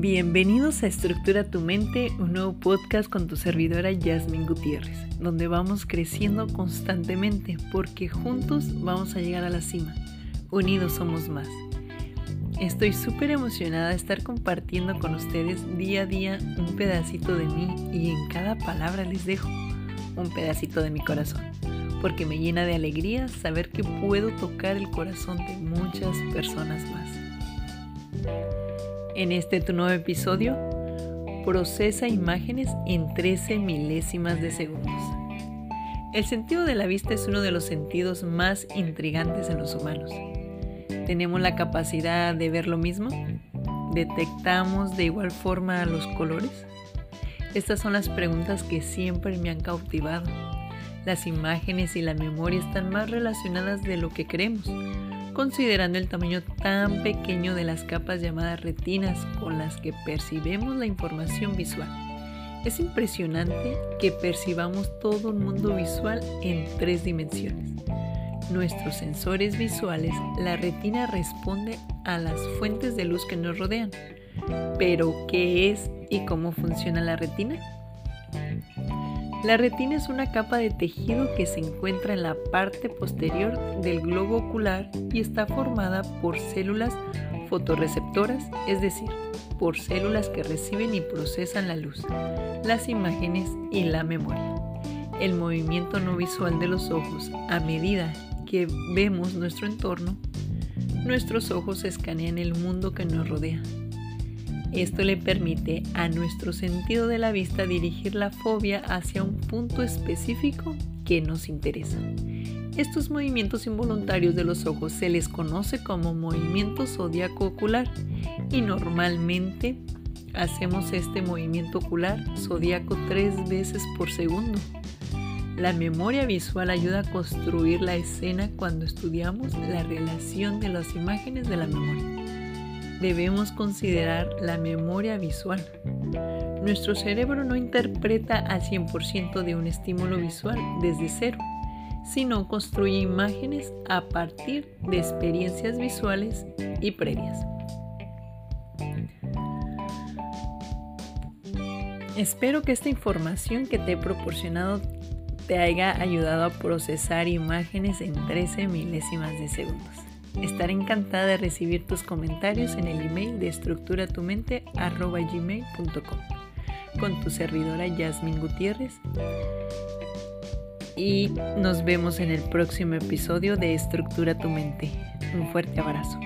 Bienvenidos a Estructura tu Mente, un nuevo podcast con tu servidora Yasmin Gutiérrez, donde vamos creciendo constantemente porque juntos vamos a llegar a la cima. Unidos somos más. Estoy súper emocionada de estar compartiendo con ustedes día a día un pedacito de mí y en cada palabra les dejo un pedacito de mi corazón, porque me llena de alegría saber que puedo tocar el corazón de muchas personas más. En este tu nuevo episodio, procesa imágenes en 13 milésimas de segundos. El sentido de la vista es uno de los sentidos más intrigantes en los humanos. ¿Tenemos la capacidad de ver lo mismo? ¿Detectamos de igual forma los colores? Estas son las preguntas que siempre me han cautivado. Las imágenes y la memoria están más relacionadas de lo que creemos considerando el tamaño tan pequeño de las capas llamadas retinas con las que percibimos la información visual. Es impresionante que percibamos todo un mundo visual en tres dimensiones. Nuestros sensores visuales, la retina responde a las fuentes de luz que nos rodean. Pero, ¿qué es y cómo funciona la retina? La retina es una capa de tejido que se encuentra en la parte posterior del globo ocular y está formada por células fotorreceptoras, es decir, por células que reciben y procesan la luz, las imágenes y la memoria. El movimiento no visual de los ojos a medida que vemos nuestro entorno, nuestros ojos escanean el mundo que nos rodea esto le permite a nuestro sentido de la vista dirigir la fobia hacia un punto específico que nos interesa. Estos movimientos involuntarios de los ojos se les conoce como movimiento zodiaco ocular y normalmente hacemos este movimiento ocular zodiaco tres veces por segundo. La memoria visual ayuda a construir la escena cuando estudiamos la relación de las imágenes de la memoria debemos considerar la memoria visual. Nuestro cerebro no interpreta al 100% de un estímulo visual desde cero, sino construye imágenes a partir de experiencias visuales y previas. Espero que esta información que te he proporcionado te haya ayudado a procesar imágenes en 13 milésimas de segundos. Estaré encantada de recibir tus comentarios en el email de estructuratumente.gmail.com con tu servidora Yasmin Gutiérrez y nos vemos en el próximo episodio de Estructura tu mente. Un fuerte abrazo.